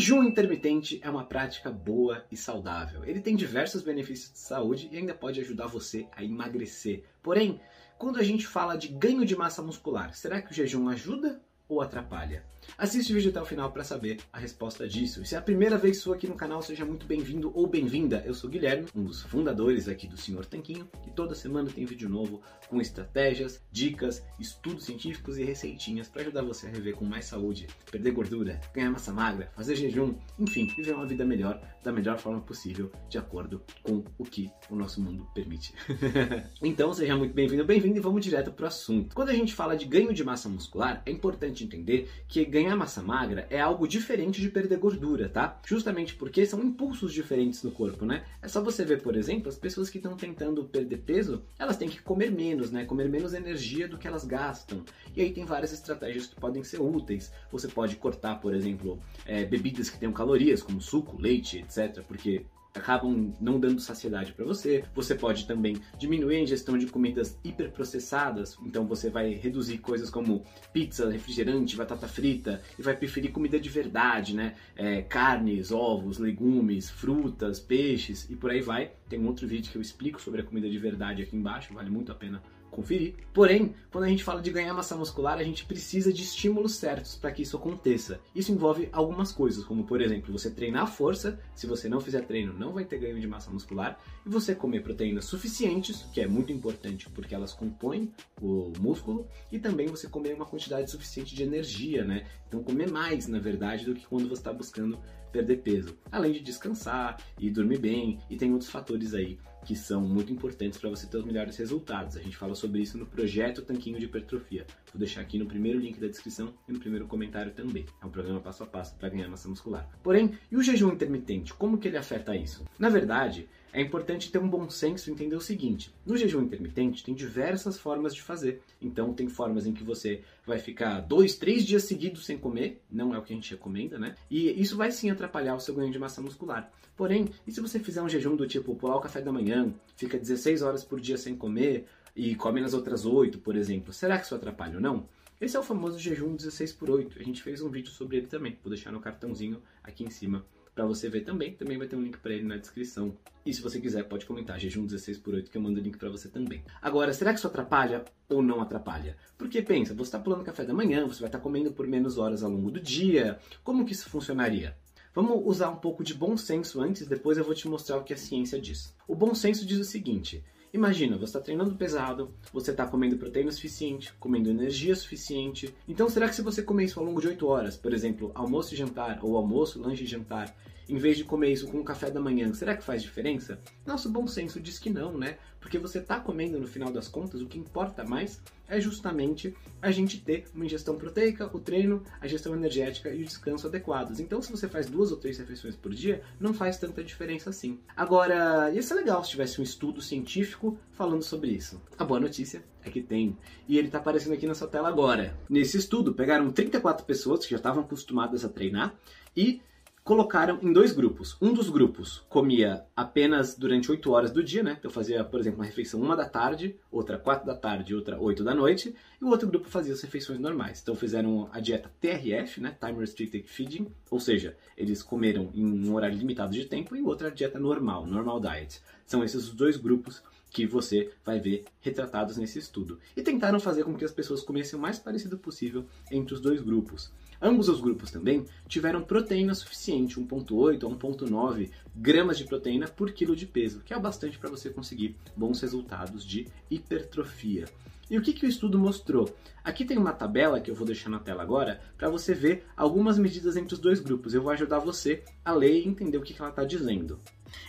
jejum intermitente é uma prática boa e saudável. Ele tem diversos benefícios de saúde e ainda pode ajudar você a emagrecer. Porém, quando a gente fala de ganho de massa muscular, será que o jejum ajuda ou atrapalha? Assiste o vídeo até o final para saber a resposta disso. E se é a primeira vez sua aqui no canal, seja muito bem-vindo ou bem-vinda. Eu sou Guilherme, um dos fundadores aqui do Senhor Tanquinho, e toda semana tem vídeo novo com estratégias, dicas, estudos científicos e receitinhas para ajudar você a rever com mais saúde, perder gordura, ganhar massa magra, fazer jejum, enfim, viver uma vida melhor da melhor forma possível, de acordo com o que o nosso mundo permite. então, seja muito bem-vindo bem-vindo e vamos direto para o assunto. Quando a gente fala de ganho de massa muscular, é importante entender que ganhar massa magra é algo diferente de perder gordura, tá? Justamente porque são impulsos diferentes no corpo, né? É só você ver, por exemplo, as pessoas que estão tentando perder peso, elas têm que comer menos, né? Comer menos energia do que elas gastam. E aí tem várias estratégias que podem ser úteis. Você pode cortar, por exemplo, é, bebidas que tenham calorias, como suco, leite, etc. Porque acabam não dando saciedade para você. Você pode também diminuir a ingestão de comidas hiperprocessadas, então você vai reduzir coisas como pizza, refrigerante, batata frita e vai preferir comida de verdade, né? É, carnes, ovos, legumes, frutas, peixes e por aí vai. Tem um outro vídeo que eu explico sobre a comida de verdade aqui embaixo, vale muito a pena conferir. Porém, quando a gente fala de ganhar massa muscular, a gente precisa de estímulos certos para que isso aconteça. Isso envolve algumas coisas, como por exemplo, você treinar a força, se você não fizer treino, não vai ter ganho de massa muscular, e você comer proteínas suficientes, que é muito importante porque elas compõem o músculo, e também você comer uma quantidade suficiente de energia, né? Então comer mais, na verdade, do que quando você está buscando perder peso. Além de descansar e dormir bem, e tem outros fatores aí que são muito importantes para você ter os melhores resultados. A gente fala sobre isso no projeto Tanquinho de Hipertrofia. Vou deixar aqui no primeiro link da descrição e no primeiro comentário também. É um programa passo a passo para ganhar massa muscular. Porém, e o jejum intermitente? Como que ele afeta isso? Na verdade, é importante ter um bom senso e entender o seguinte: no jejum intermitente tem diversas formas de fazer. Então, tem formas em que você vai ficar dois, três dias seguidos sem comer, não é o que a gente recomenda, né? E isso vai sim atrapalhar o seu ganho de massa muscular. Porém, e se você fizer um jejum do tipo pular o café da manhã, fica 16 horas por dia sem comer e come nas outras 8, por exemplo, será que isso atrapalha ou não? Esse é o famoso jejum 16 por 8. A gente fez um vídeo sobre ele também. Vou deixar no cartãozinho aqui em cima para você ver também. Também vai ter um link para ele na descrição. E se você quiser, pode comentar jejum 16 por 8 que eu mando o link para você também. Agora, será que isso atrapalha ou não atrapalha? Porque pensa, você está pulando café da manhã, você vai estar tá comendo por menos horas ao longo do dia. Como que isso funcionaria? Vamos usar um pouco de bom senso antes, depois eu vou te mostrar o que a ciência diz. O bom senso diz o seguinte: Imagina, você está treinando pesado, você está comendo proteína suficiente, comendo energia suficiente. Então, será que se você comer isso ao longo de 8 horas, por exemplo, almoço e jantar, ou almoço, lanche e jantar, em vez de comer isso com o café da manhã, será que faz diferença? Nosso bom senso diz que não, né? Porque você está comendo no final das contas, o que importa mais é justamente a gente ter uma ingestão proteica, o treino, a gestão energética e o descanso adequados. Então, se você faz duas ou três refeições por dia, não faz tanta diferença assim. Agora, ia ser legal se tivesse um estudo científico falando sobre isso. A boa notícia é que tem. E ele está aparecendo aqui na sua tela agora. Nesse estudo, pegaram 34 pessoas que já estavam acostumadas a treinar e colocaram em dois grupos. Um dos grupos comia apenas durante 8 horas do dia, né? Então fazia, por exemplo, uma refeição uma da tarde, outra 4 da tarde, outra 8 da noite, e o outro grupo fazia as refeições normais. Então fizeram a dieta TRF, né? Time Restricted Feeding, ou seja, eles comeram em um horário limitado de tempo, e outra dieta normal, normal diet. São esses os dois grupos que você vai ver retratados nesse estudo. E tentaram fazer com que as pessoas comessem o mais parecido possível entre os dois grupos. Ambos os grupos também tiveram proteína suficiente, 1,8 a 1,9 gramas de proteína por quilo de peso, que é o bastante para você conseguir bons resultados de hipertrofia. E o que, que o estudo mostrou? Aqui tem uma tabela que eu vou deixar na tela agora para você ver algumas medidas entre os dois grupos. Eu vou ajudar você a ler e entender o que, que ela está dizendo.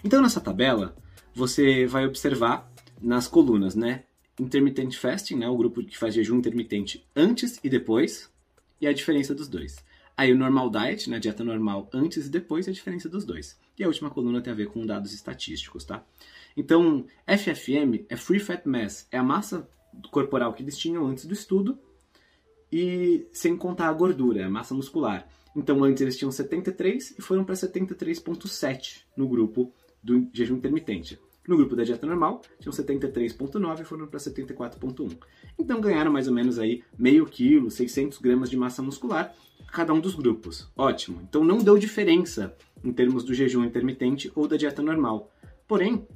Então, nessa tabela, você vai observar nas colunas, né? Intermittent fasting, né? O grupo que faz jejum intermitente antes e depois e a diferença dos dois. Aí o normal diet, né, dieta normal antes e depois, e a diferença dos dois. E a última coluna tem a ver com dados estatísticos, tá? Então, FFM é Free Fat Mass, é a massa corporal que eles tinham antes do estudo, e sem contar a gordura, a massa muscular. Então, antes eles tinham 73 e foram para 73,7 no grupo do jejum intermitente. No grupo da dieta normal, tinham 73,9 e foram para 74,1. Então ganharam mais ou menos aí meio quilo, 600 gramas de massa muscular, cada um dos grupos. Ótimo. Então não deu diferença em termos do jejum intermitente ou da dieta normal. Porém,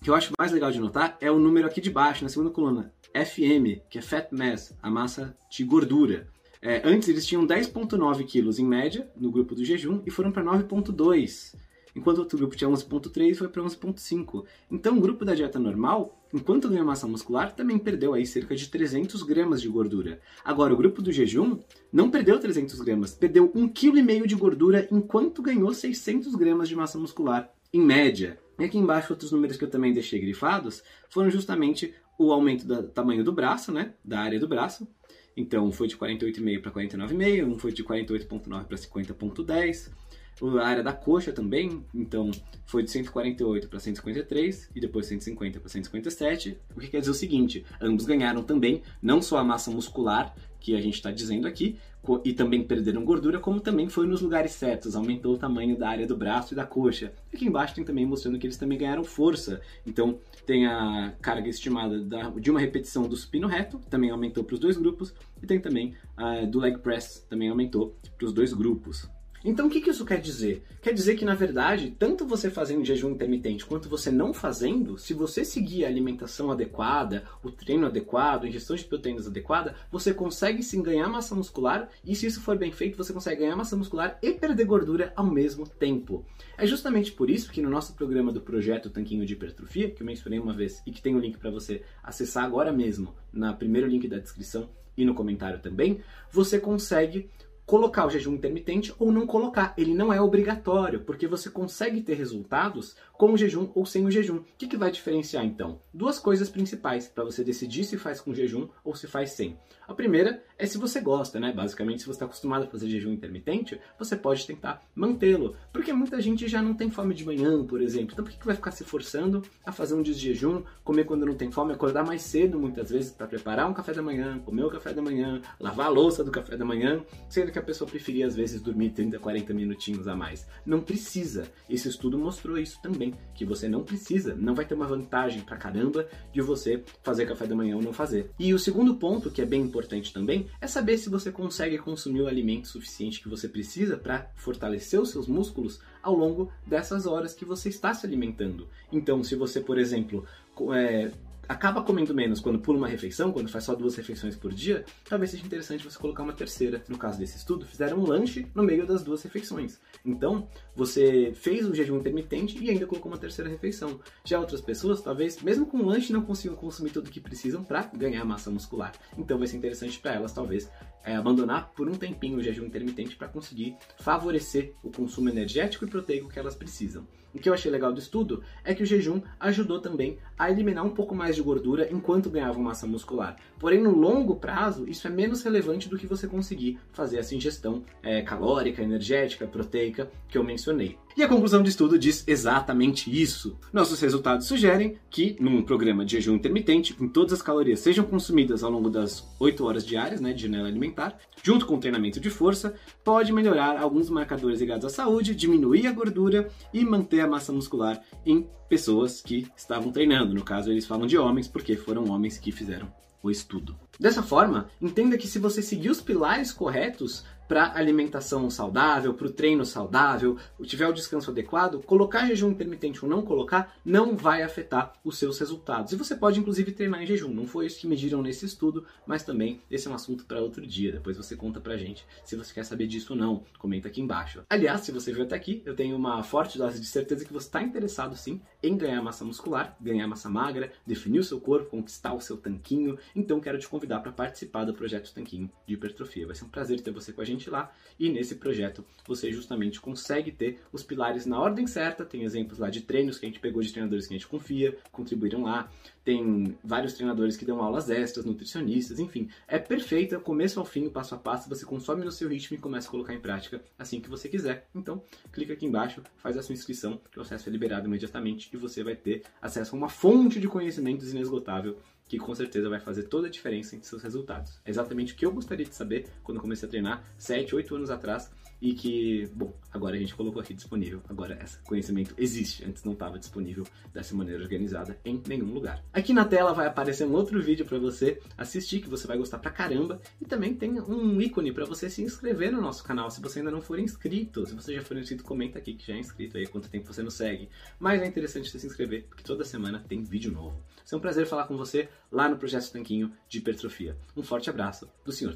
o que eu acho mais legal de notar é o número aqui de baixo, na segunda coluna, FM, que é Fat Mass, a massa de gordura. É, antes eles tinham 10,9 quilos em média no grupo do jejum e foram para 9,2 enquanto outro grupo tinha 11.3 foi para 11.5. Então o grupo da dieta normal, enquanto ganhou massa muscular, também perdeu aí cerca de 300 gramas de gordura. Agora o grupo do jejum não perdeu 300 gramas, perdeu 1,5 kg de gordura enquanto ganhou 600 gramas de massa muscular em média. E aqui embaixo outros números que eu também deixei grifados foram justamente o aumento do tamanho do braço, né, da área do braço. Então foi de 48,5 para 49,5, um foi de 48,9 para 50,10 a área da coxa também, então foi de 148 para 153 e depois 150 para 157, o que quer dizer o seguinte: ambos ganharam também não só a massa muscular, que a gente está dizendo aqui, e também perderam gordura, como também foi nos lugares certos, aumentou o tamanho da área do braço e da coxa. E aqui embaixo tem também mostrando que eles também ganharam força, então tem a carga estimada de uma repetição do supino reto, também aumentou para os dois grupos, e tem também uh, do leg press, também aumentou para os dois grupos. Então o que, que isso quer dizer? Quer dizer que, na verdade, tanto você fazendo jejum intermitente quanto você não fazendo, se você seguir a alimentação adequada, o treino adequado, a ingestão de proteínas adequada, você consegue sim ganhar massa muscular e se isso for bem feito, você consegue ganhar massa muscular e perder gordura ao mesmo tempo. É justamente por isso que no nosso programa do projeto Tanquinho de Hipertrofia, que eu mencionei uma vez e que tem um link para você acessar agora mesmo, na primeiro link da descrição e no comentário também, você consegue colocar o jejum intermitente ou não colocar. Ele não é obrigatório, porque você consegue ter resultados com o jejum ou sem o jejum. O que, que vai diferenciar então? Duas coisas principais para você decidir se faz com jejum ou se faz sem. A primeira é se você gosta, né? Basicamente, se você está acostumado a fazer jejum intermitente, você pode tentar mantê-lo. Porque muita gente já não tem fome de manhã, por exemplo. Então, por que, que vai ficar se forçando a fazer um dia de jejum, comer quando não tem fome, acordar mais cedo muitas vezes para preparar um café da manhã, comer o café da manhã, lavar a louça do café da manhã, sendo que a pessoa preferia às vezes dormir 30, 40 minutinhos a mais? Não precisa. Esse estudo mostrou isso também, que você não precisa, não vai ter uma vantagem pra caramba de você fazer café da manhã ou não fazer. E o segundo ponto, que é bem importante também, é saber se você consegue consumir o alimento suficiente que você precisa para fortalecer os seus músculos ao longo dessas horas que você está se alimentando. Então, se você, por exemplo, é, acaba comendo menos quando pula uma refeição, quando faz só duas refeições por dia, talvez seja interessante você colocar uma terceira. No caso desse estudo, fizeram um lanche no meio das duas refeições. Então, você fez o jejum intermitente e ainda colocou uma terceira refeição. Já outras pessoas, talvez, mesmo com um lanche, não consigam consumir tudo o que precisam para ganhar massa muscular. Então, vai ser interessante para elas, talvez, é, abandonar por um tempinho o jejum intermitente para conseguir favorecer o consumo energético e proteico que elas precisam. O que eu achei legal do estudo é que o jejum ajudou também a eliminar um pouco mais de gordura enquanto ganhavam massa muscular. Porém, no longo prazo, isso é menos relevante do que você conseguir fazer essa ingestão é, calórica, energética, proteica que eu mencionei. E a conclusão do estudo diz exatamente isso. Nossos resultados sugerem que, num programa de jejum intermitente, em todas as calorias sejam consumidas ao longo das 8 horas diárias né, de janela alimentar, junto com o treinamento de força, pode melhorar alguns marcadores ligados à saúde, diminuir a gordura e manter a massa muscular em pessoas que estavam treinando. No caso, eles falam de homens porque foram homens que fizeram o estudo. Dessa forma, entenda que se você seguir os pilares corretos, para alimentação saudável, para o treino saudável, tiver o descanso adequado, colocar jejum intermitente ou não colocar não vai afetar os seus resultados. E você pode inclusive treinar em jejum. Não foi isso que mediram nesse estudo, mas também esse é um assunto para outro dia. Depois você conta pra gente se você quer saber disso ou não. Comenta aqui embaixo. Aliás, se você viu até aqui, eu tenho uma forte dose de certeza que você está interessado sim em ganhar massa muscular, ganhar massa magra, definir o seu corpo, conquistar o seu tanquinho. Então quero te convidar para participar do projeto Tanquinho de Hipertrofia. Vai ser um prazer ter você com a gente gente lá e nesse projeto você justamente consegue ter os pilares na ordem certa. Tem exemplos lá de treinos que a gente pegou de treinadores que a gente confia, contribuíram lá. Tem vários treinadores que dão aulas extras, nutricionistas, enfim. É perfeita, começo ao fim, passo a passo, você consome no seu ritmo e começa a colocar em prática assim que você quiser. Então, clica aqui embaixo, faz a sua inscrição, que o acesso é liberado imediatamente e você vai ter acesso a uma fonte de conhecimentos inesgotável que com certeza vai fazer toda a diferença em seus resultados. É exatamente o que eu gostaria de saber quando comecei a treinar 7, 8 anos atrás e que, bom, agora a gente colocou aqui disponível. Agora esse conhecimento existe, antes não estava disponível dessa maneira organizada em nenhum lugar. Aqui na tela vai aparecer um outro vídeo para você assistir que você vai gostar pra caramba e também tem um ícone para você se inscrever no nosso canal se você ainda não for inscrito. Se você já for inscrito, comenta aqui que já é inscrito aí, quanto tempo você nos segue. Mas é interessante você se inscrever porque toda semana tem vídeo novo. É um prazer falar com você lá no Projeto Tanquinho de Hipertrofia. Um forte abraço do Sr.